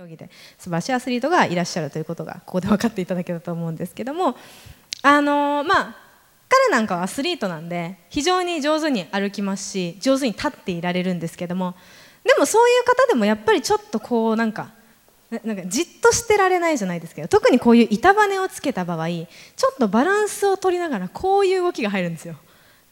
競技で素晴らしいアスリートがいらっしゃるということがここで分かっていただけたと思うんですけどもあの、まあ彼なんかはアスリートなんで非常に上手に歩きますし上手に立っていられるんですけどもでもそういう方でもやっぱりちょっとこうなんかなんかじっとしてられないじゃないですけど特にこういう板バネをつけた場合ちょっとバランスを取りながらこういう動きが入るんですよ。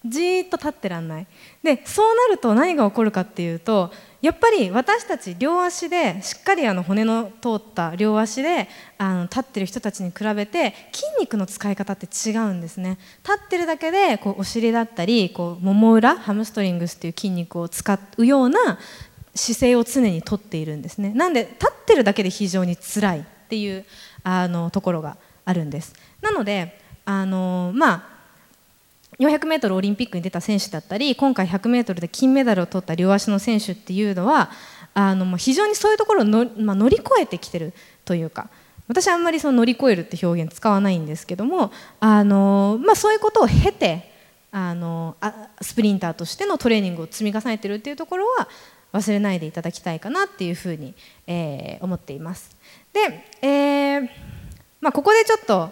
じーっと立ってらんない。でそうなると何が起こるかっていうとやっぱり私たち両足でしっかりあの骨の通った両足であの立ってる人たちに比べて筋肉の使い方って違うんですね。立ってるだけでこうお尻だったりこうもも裏ハムストリングスっていう筋肉を使うような姿勢を常にとっているんですね。なんで立ってるだけで非常に辛いっていうあのところがあるんです。なのであのまあ 400m オリンピックに出た選手だったり今回 100m で金メダルを取った両足の選手っていうのはあの非常にそういうところをの、まあ、乗り越えてきてるというか私あんまりその乗り越えるって表現使わないんですけどもあの、まあ、そういうことを経てあのあスプリンターとしてのトレーニングを積み重ねてるっていうところは忘れないでいただきたいかなっていうふうに、えー、思っています。で、えーまあ、ここでちょっと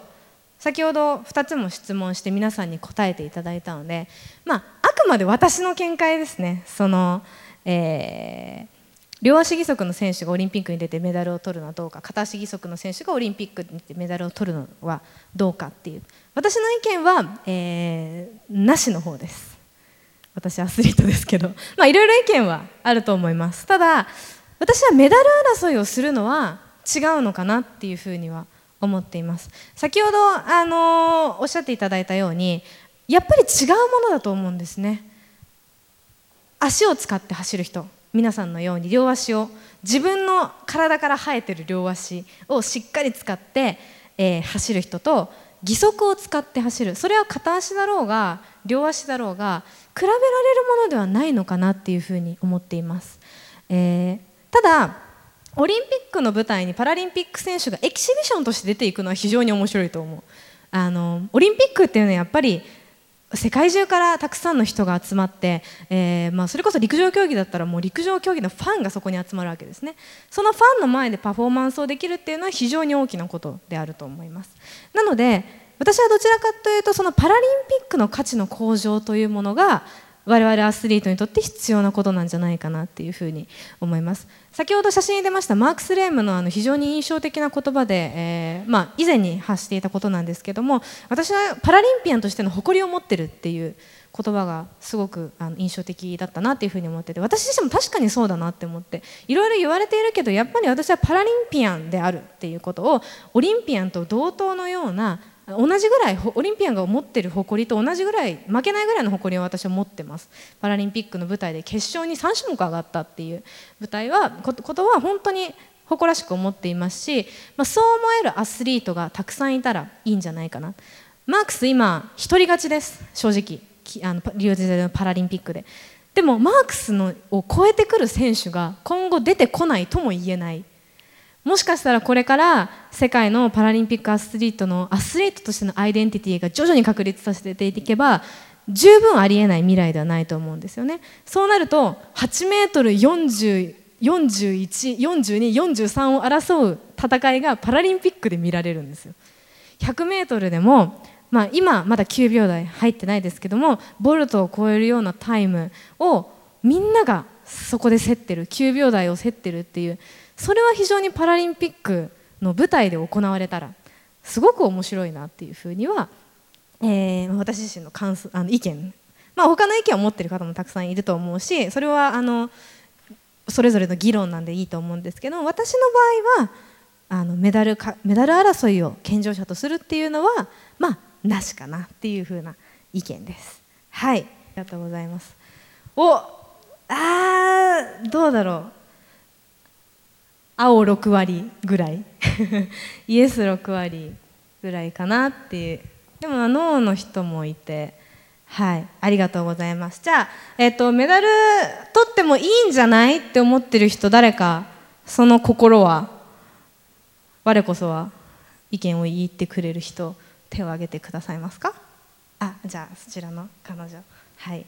先ほど2つも質問して皆さんに答えていただいたので、まあ、あくまで私の見解ですね。その、えー、両足義足の選手がオリンピックに出てメダルを取るのはどうか片足義足の選手がオリンピックに出てメダルを取るのはどうかっていう私の意見は、えー、なしの方です。私アスリートですけど。まあいろいろ意見はあると思います。ただ私はメダル争いをするのは違うのかなっていうふうには思っています。先ほど、あのおっしゃっていただいたようにやっぱり違うものだと思うんですね。足を使って走る人皆さんのように両足を自分の体から生えてる両足をしっかり使って、えー、走る人と義足を使って走る。それは片足だろうが両足だろうが比べられるものではないのかなっていうふうに思っています、えー、ただオリンピックの舞台にパラリンピック選手がエキシビションとして出ていくのは非常に面白いと思う。あのオリンピックっていうのはやっぱり世界中からたくさんの人が集まって、えー、まあ、それこそ陸上競技だったらもう陸上競技のファンがそこに集まるわけですね。そのファンの前でパフォーマンスをできるっていうのは非常に大きなことであると思います。なので私はどちらかというとそのパラリンピックの価値の向上というものが我々アスリートにとって必要なことなんじゃないかなっていうふうに思います。先ほど写真に出ましたマークス・レームのあの非常に印象的な言葉で、えー、まあ、以前に発していたことなんですけども私はパラリンピアンとしての誇りを持ってるっていう言葉がすごくあの印象的だったなっていうふうに思ってて私自身も確かにそうだなって思っていろいろ言われているけどやっぱり私はパラリンピアンであるっていうことをオリンピアンと同等のような同じぐらいオリンピアンが持ってる誇りと同じぐらい負けないぐらいの誇りを私は持ってます。パラリンピックの舞台で決勝に3種目上がったっていう舞台はことは本当に誇らしく思っていますし、まあ、そう思えるアスリートがたくさんいたらいいんじゃないかな。マークス今一人勝ちです。正直。あのリオデジャネイロパラリンピックで。でもマークスのを超えてくる選手が今後出てこないとも言えない。もしかしたらこれから世界のパラリンピックアスリートのアスリートとしてのアイデンティティが徐々に確立させていけば十分ありえない未来ではないと思うんですよねそうなると8メートル40 41、42、43を争う戦いがパラリンピックで見られるんですよ。100メートルでも、まあ、今まだ9秒台入ってないですけどもボルトを超えるようなタイムをみんながそこで競ってる9秒台を競ってるっていうそれは非常にパラリンピックの舞台で行われたらすごく面白いなっていうふうには、えー、私自身の感想あの意見、まあ、他の意見を持ってる方もたくさんいると思うしそれはあのそれぞれの議論なんでいいと思うんですけど私の場合はあのメダルかメダル争いを健常者とするっていうのはまあなしかなっていうふうな意見です。はいありがとうございます。おあーどうだろう。青6割ぐらい。イエス6割ぐらいかなっていう。でもノーの人もいて。はい。ありがとうございます。じゃあ、えーと、メダル取ってもいいんじゃないって思ってる人誰かその心は。我こそは意見を言ってくれる人手を挙げてくださいますか？あじゃあそちらの彼女。はい。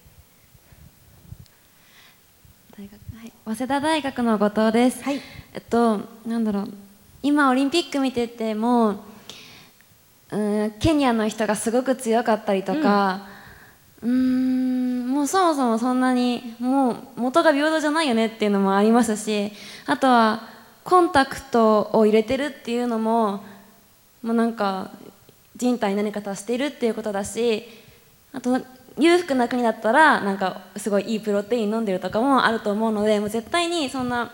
大学はい、早稲田大学の後藤です。はいえっと、なんだろう、今オリンピック見てても。うん、ケニアの人がすごく強かったりとか。うーん、もうそもそもそんなに、もう元が平等じゃないよねっていうのもありますし。あとは、コンタクトを入れてるっていうのも。もうなんか、人体に何か足しているっていうことだし。あと裕福な国だったらなんかすごいいいプロテイン飲んでるとかもあると思うのでもう絶対にそんな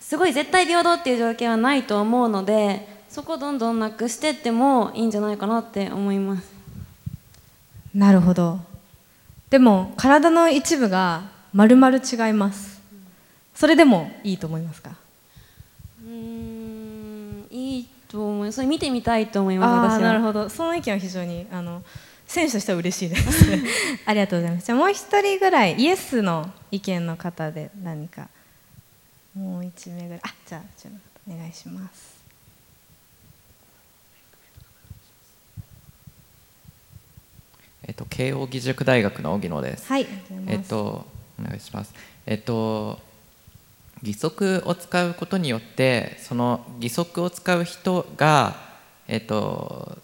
すごい絶対平等っていう条件はないと思うのでそこをどんどんなくしてってもいいんじゃないかなって思います。なるほど。でも体の一部がまるまる違います。それでもいいと思いますか？うーんいいと思います。それ見てみたいと思います私は。なるほど。その意見は非常にあの選手としては嬉しいです ありがとうございます。じゃあもう一人ぐらいイエスの意見の方で何か。もう一名ぐらい。あじゃあちょっとお願いします。えっと、慶應義塾大学の荻野です。はいえっと、お願いします。えっと、義足を使うことによって、その義足を使う人が、えっと、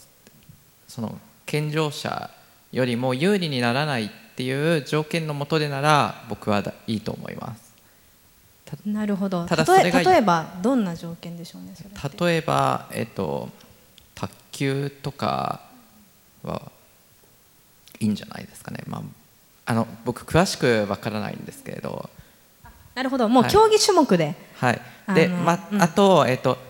その健常者よりも有利にならないっていう条件のもとでなら、僕はだいいと思います。なるほど。ただ例えそれが例えばどんな条件でしょうね例えば、えっと、卓球とかはいいんじゃないですかね、まあ、あの僕詳しくわからないんですけれど、なるほど。もうはい。競技種目で、はい。であのまうん。あと,、えっとか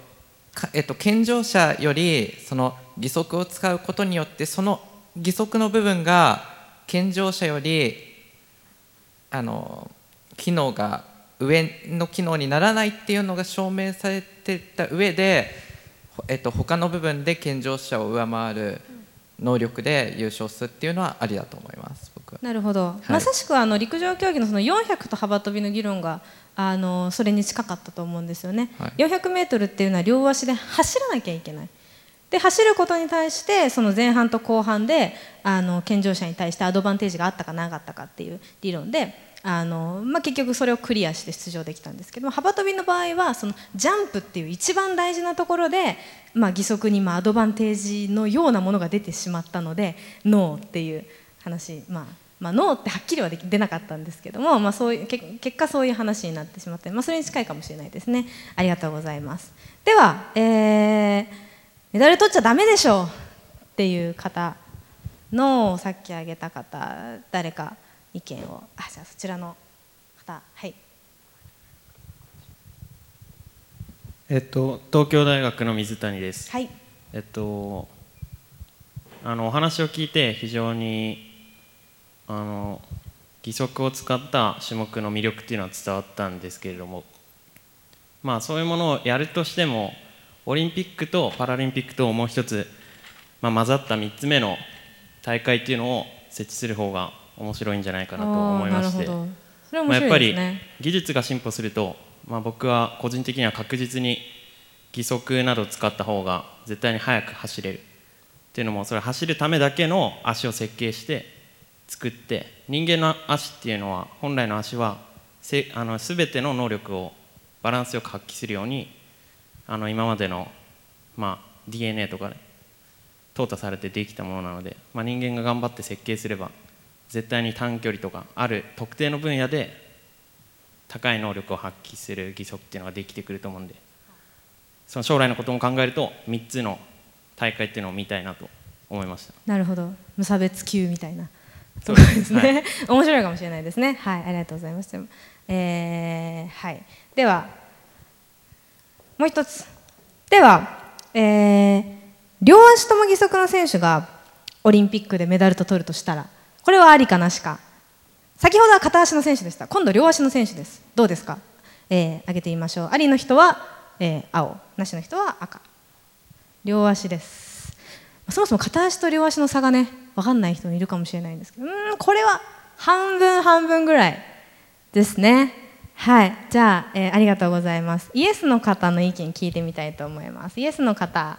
えっと、健常者よりその義足を使うことによってその義足の部分が健常者よりあの機能が上の機能にならないっていうのが証明されてた上で、ほえっと、他の部分で健常者を上回る能力で優勝するっていうのはありだと思います。なるほど、まさしくあの陸上競技のその400と幅跳びの議論があのそれに近かったと思うんですよね、はい。400メートルっていうのは両足で走らなきゃいけない。で走ることに対してその前半と後半であの健常者に対してアドバンテージがあったかなかったかっていう理論であの、まあ、結局それをクリアして出場できたんですけども幅跳びの場合はそのジャンプっていう一番大事なところで、まあ、義足にまあアドバンテージのようなものが出てしまったのでノーっていう話、まあ、まあ、ノーってはっきりはでき出なかったんですけども、まあ、そういうけ結果そういう話になってしまって、まあ、それに近いかもしれないですね。ありがとうございます。では、えーメダル取っちゃダメでしょうっていう方のさっき挙げた方誰か意見を。あじゃあそちらの方。はい。えっと、東京大学の水谷です。はい。えっと、あのお話を聞いて非常にあの義足を使った種目の魅力っていうのは伝わったんですけれども、まあそういうものをやるとしてもオリンピックとパラリンピックともう一つ、まあ、混ざった3つ目の大会っていうのを設置する方が面白いんじゃないかなと思いましてあーなるほど。それはまあ、面やっぱり技術が進歩すると、まあ、僕は個人的には確実に義足などを使った方が絶対に速く走れるっていうのもそれ走るためだけの足を設計して作って人間の足っていうのは本来の足はせあの全ての能力をバランスよく発揮するようにあの今までの、まあ、DNA とかで淘汰されてできたものなので、まあ、人間が頑張って設計すれば絶対に短距離とかある特定の分野で高い能力を発揮する義足っていうのができてくると思うんでその将来のことも考えると3つの大会っていうのを見たいなと思いました。なるほど。無差別級みたいな。そうですですね、面白いかもしれないですね。はいありがとうございましたえーはい。ではもう一つ。では、えー両足とも義足の選手がオリンピックでメダルと取るとしたらこれはありかなしか。先ほどは片足の選手でした。今度両足の選手です。どうですか、えー、挙げてみましょう。ありの人は、えー青。なしの人は赤。両足です。そもそも片足と両足の差がね分かんない人もいるかもしれないんですけど。んこれは半分半分ぐらいですね。はい。じゃあ、えーありがとうございます。イエスの方の意見聞いてみたいと思います。イエスの方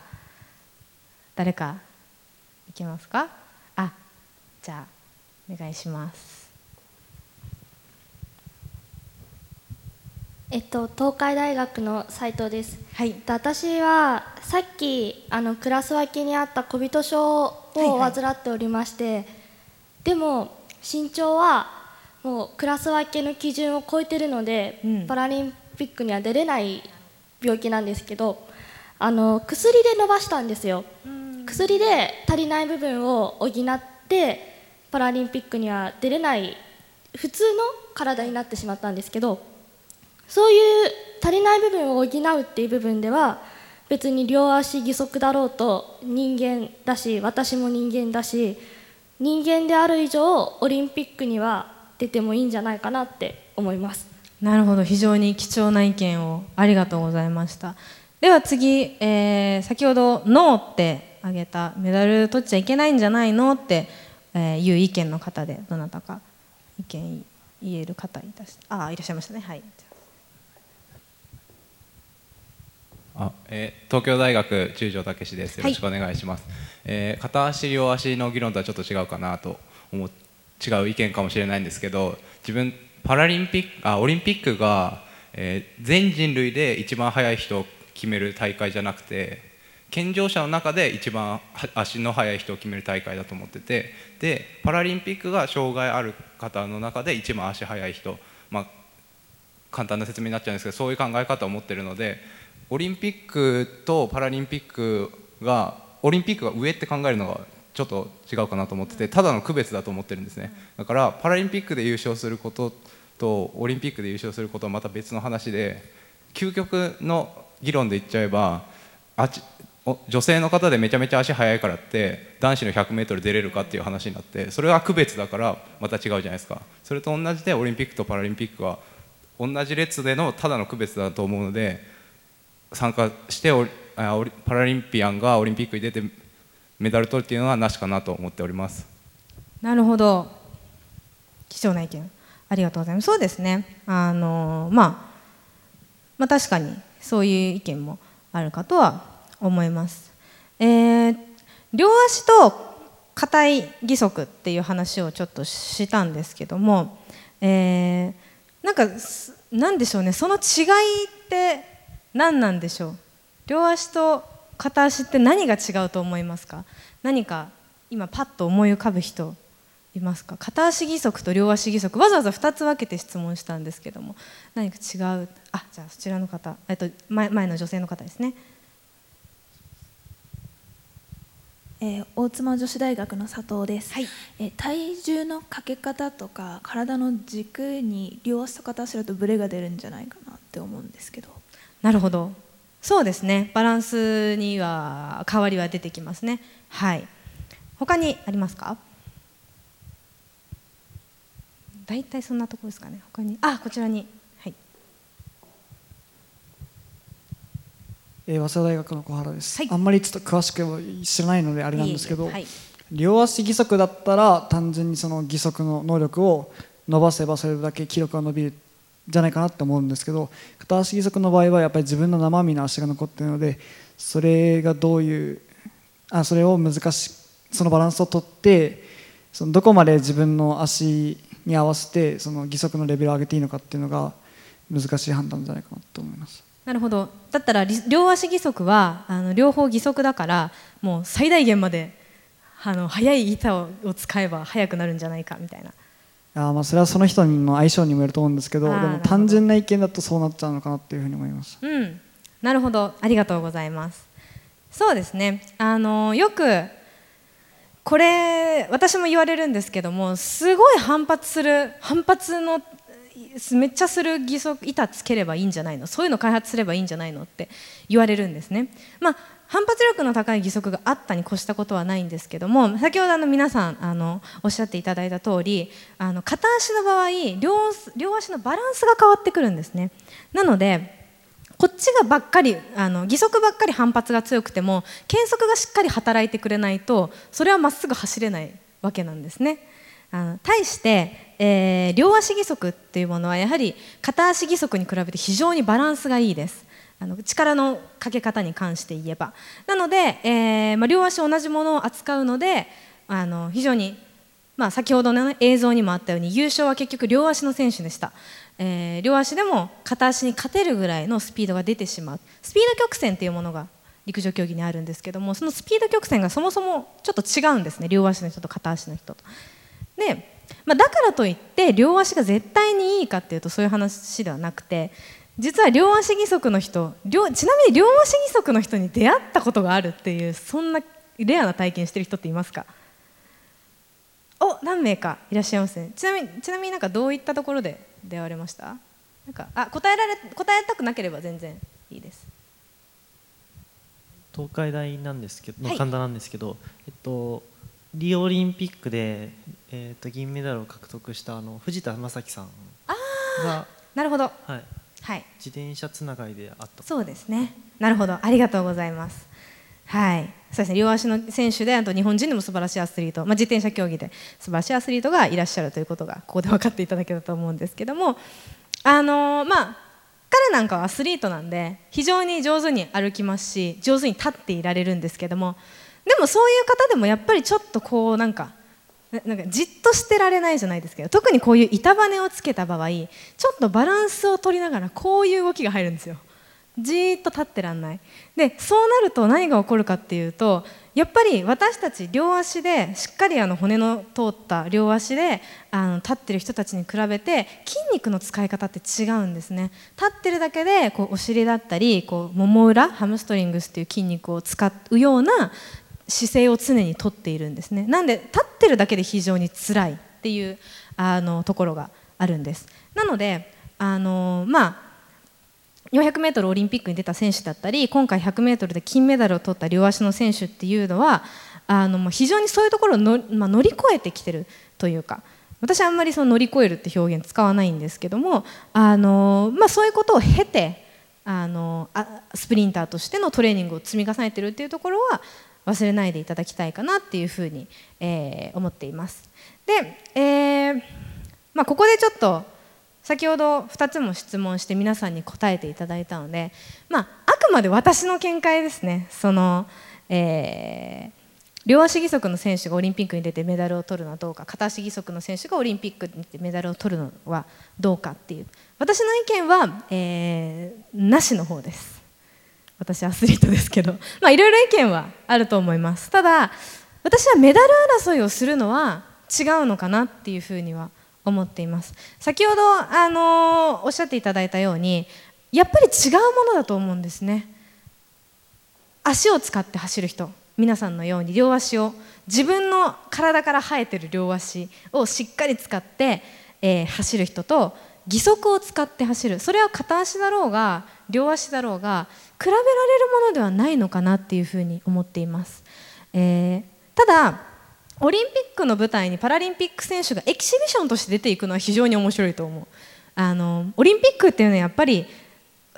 誰かいけますか？あじゃあお願いします。えっと、東海大学の斉藤です。はい。えっと私はさっきあのクラス分けにあった小人症をはい。患っておりまして、でも身長はもうクラス分けの基準を超えてるので、うん。パラリンピックには出れない病気なんですけどあの薬で伸ばしたんですよ。薬で足りない部分を補ってパラリンピックには出れない普通の体になってしまったんですけどそういう足りない部分を補うっていう部分では別に両足義足だろうと人間だし私も人間だし人間である以上オリンピックには出てもいいんじゃないかなって思います。なるほど。非常に貴重な意見をありがとうございました。では次、えー先ほど「ノー」って挙げたメダル取っちゃいけないんじゃないのって、えーいう意見の方でどなたか意見言える方いらっしゃあいらっしゃいましたね。はい。あえー東京大学中条武史です。よろしくお願いします。えー片足両足の議論とはちょっと違うかなと思う違う意見かもしれないんですけど、自分パラリンピックあオリンピックが、えー全人類で一番速い人を決める大会じゃなくて、健常者の中で一番は足の速い人を決める大会だと思ってて、でパラリンピックが障害ある方の中で一番足速い人、まあ簡単な説明になっちゃうんですけどそういう考え方を持ってるのでオリンピックとパラリンピックがオリンピックが上って考えるのがちょっと違うかなと思っててただの区別だと思ってるんですね。だからパラリンピックで優勝することとオリンピックで優勝することはまた別の話で究極の議論で言っちゃえばあちお女性の方でめちゃめちゃ足速いからって男子の 100m 出れるかっていう話になってそれは区別だからまた違うじゃないですか。それと同じでオリンピックとパラリンピックは同じ列でのただの区別だと思うので参加してパラリンピアンがオリンピックに出てメダル取るっていうのはなしかなと思っております。なるほど。貴重な意見ありがとうございます。そうですね。あのまあまあ確かにそういう意見もあるかとは思います、えー両足と硬い義足っていう話をちょっとしたんですけども、えーなんかなんでしょうね。その違いって何なんでしょう？両足と片足って何が違うと思いますか？何か今パッと思い浮かぶ人いますか？片足義足と両足義足。わざわざ2つ分けて質問したんですけども。何か違う？あじゃあそちらの方、えっと、前前の女性の方ですね。えー大妻女子大学の佐藤です、はい。えー体重のかけ方とか体の軸に両足と片足だとブレが出るんじゃないかなって思うんですけどなるほど。そうですね。バランスには変わりは出てきますね。はい。他にありますか？大体そんなところですかね。他に。あこちらに。はい。えー早稲田大学の小原です、はい。あんまりちょっと詳しくは知らないのであれなんですけどはい。両足義足だったら単純にその義足の能力を伸ばせばそれだけ記録が伸びるんじゃないかなって思うんですけど片足義足の場合はやっぱり自分の生身の足が残っているのでそれがどういうあそれを難しそのバランスをとってそのどこまで自分の足に合わせてその義足のレベルを上げていいのかっていうのが難しい判断じゃないかなと思います。なるほどだったらり両足義足はあの両方義足だからもう最大限まであの速い板を使えば速くなるんじゃないかみたいなあーまあそれはその人の相性にもよると思うんですけどでも単純な意見だとそうなっちゃうのかなっていうふうに思いますうん、なるほど、ありがとうございます。そうですね。あのよくこれ私も言われるんですけども、すごい反発する反発のめっちゃする義足板つければいいんじゃないの、そういうの開発すればいいんじゃないの？って言われるんですね。まあ反発力の高い義足があったに越したことはないんですけども先ほどあの皆さんあのおっしゃっていただいた通りあの片足の場合両足のバランスが変わってくるんですねなのでこっちがばっかりあの義足ばっかり反発が強くても検足がしっかり働いてくれないとそれはまっすぐ走れないわけなんですね。あの対して、えー両足義足っていうものはやはり片足義足に比べて非常にバランスがいいです。あの力のかけ方に関して言えば。なので、えーまあ、両足同じものを扱うのであの非常にまあ、先ほどの、映像にもあったように優勝は結局両足の選手でした。えー両足でも片足に勝てるぐらいのスピードが出てしまう。スピード曲線っていうものが陸上競技にあるんですけどもそのスピード曲線がそもそもちょっと違うんですね。両足の人と片足の人と。で、まあ、だからといって両足が絶対にいいかっていうとそういう話ではなくて実は両足義足の人両ちなみに両足義足の人に出会ったことがあるっていうそんなレアな体験してる人っていますか？お何名かいらっしゃいますねちなみにちなみになんかどういったところで出会われました？なんかあ答えられ答えたくなければ全然いいです。東海大なんですけど、はい。の神田なんですけど、えっとリオオリンピックで、えっと銀メダルを獲得したあの藤田正樹さんが、なるほど。はい、はい。自転車つながりであった。そうですね。なるほど。ありがとうございます。はい。そうですね。両足の選手であと日本人でも素晴らしいアスリート、まあ、自転車競技で素晴らしいアスリートがいらっしゃるということがここで分かっていただけたと思うんですけども。あのーまあ彼なんかはアスリートなんで非常に上手に歩きますし上手に立っていられるんですけども。でもそういう方でもやっぱりちょっとこうなんかななんかじっとしてられないじゃないですけど特にこういう板バネをつけた場合ちょっとバランスを取りながらこういう動きが入るんですよ。じーっと立ってらんない。でそうなると何が起こるかっていうとやっぱり私たち両足でしっかりあの骨の通った両足であの立ってる人たちに比べて筋肉の使い方って違うんですね。立ってるだけでこうお尻だったりこうもも裏ハムストリングスっていう筋肉を使うような姿勢を常にとっているんですね。なんで立ってるだけで非常に辛いっていうあのところがあるんです。なのであのまあ 400m オリンピックに出た選手だったり今回 100m で金メダルを取った両足の選手っていうのはあの非常にそういうところをの、まあ、乗り越えてきてるというか私あんまりその乗り越えるって表現使わないんですけどもあの、まあ、そういうことを経てあのあスプリンターとしてのトレーニングを積み重ねてるっていうところは忘れないでいただきたいかなっていうふうに、えー思っています。で、えーまあ、ここでちょっと先ほど2つも質問して皆さんに答えていただいたので、まあ、あくまで私の見解ですねその、えー両足義足の選手がオリンピックに出てメダルを取るのはどうか片足義足の選手がオリンピックに出てメダルを取るのはどうかっていう私の意見は、えーなしの方です私アスリートですけど。まあいろいろ意見はあると思います。ただ私はメダル争いをするのは違うのかなっていうふうには思っています。先ほど、あのーおっしゃっていただいたようにやっぱり違うものだと思うんですね。足を使って走る人。皆さんのように両足を。自分の体から生えてる両足をしっかり使って、えー走る人と義足を使って走る。それは片足だろうが両足だろうが比べられるものではないのかなっていうふうに思っています、えーただオリンピックの舞台にパラリンピック選手がエキシビションとして出ていくのは非常に面白いと思う。あのオリンピックっていうのはやっぱり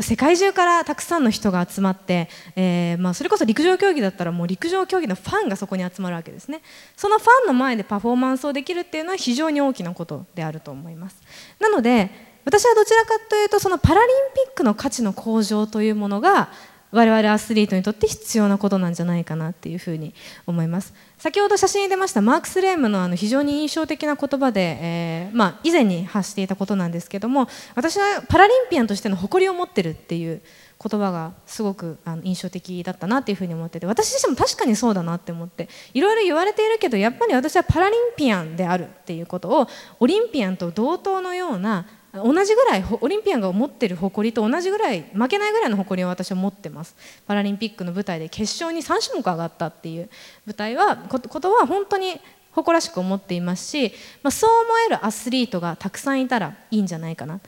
世界中からたくさんの人が集まって、えーまあ、それこそ陸上競技だったらもう陸上競技のファンがそこに集まるわけですね。そのファンの前でパフォーマンスをできるっていうのは非常に大きなことであると思います。なので私はどちらかというとそのパラリンピックの価値の向上というものが我々アスリートにとって必要なことなんじゃないかなっていうふうに思います。先ほど写真に出ましたマークス・レームのあの非常に印象的な言葉で、えーまあ、以前に発していたことなんですけども私はパラリンピアンとしての誇りを持ってるっていう言葉がすごくあの印象的だったなっていうふうに思ってて私自身も確かにそうだなって思っていろいろ言われているけどやっぱり私はパラリンピアンであるっていうことをオリンピアンと同等のような同じぐらいオリンピアンが持ってる誇りと同じぐらい負けないぐらいの誇りを私は持ってます。パラリンピックの舞台で決勝に3種目上がったっていう舞台はことは本当に誇らしく思っていますし、まあ、そう思えるアスリートがたくさんいたらいいんじゃないかな。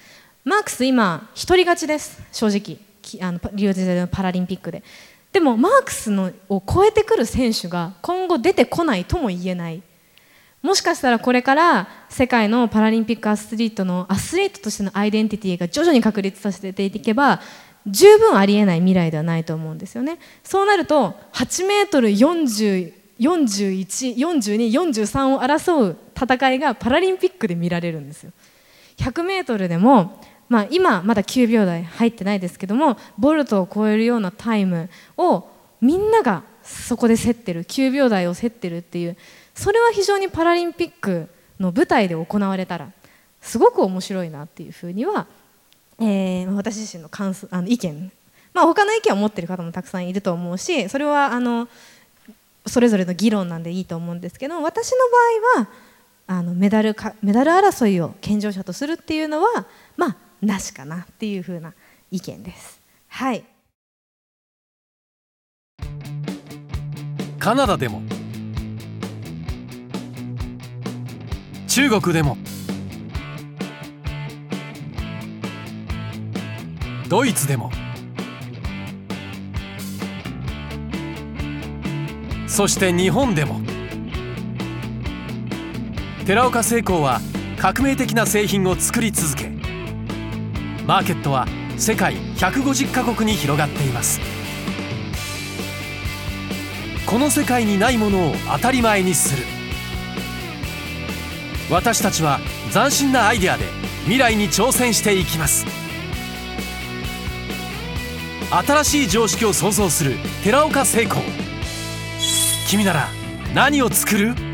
マークス今一人勝ちです。正直。あのリオデジャネイロのパラリンピックで。でもマークスのを超えてくる選手が今後出てこないとも言えない。もしかしたらこれから世界のパラリンピックアスリートのアスリートとしてのアイデンティティが徐々に確立させていけば十分ありえない未来ではないと思うんですよねそうなると8メートル40 41、42、43を争う戦いがパラリンピックで見られるんですよ。100メートルでも、まあ、今まだ9秒台入ってないですけどもボルトを超えるようなタイムをみんながそこで競ってる9秒台を競ってるっていうそれは非常にパラリンピックの舞台で行われたらすごく面白いなっていうふうには、えー、私自身の感想あの意見まあ他の意見を持ってる方もたくさんいると思うしそれはあのそれぞれの議論なんでいいと思うんですけど私の場合はあのメダルかメダル争いを健常者とするっていうのはまあなしかなっていうふうな意見です。はいカナダでも中国でも。ドイツでも。そして日本でも。寺岡製鋼は革命的な製品を作り続けマーケットは世界150カ国に広がっています。この世界にないものを当たり前にする。私たちは斬新なアイデアで未来に挑戦していきます。新しい常識を創造する寺岡製鋼君なら何を作る？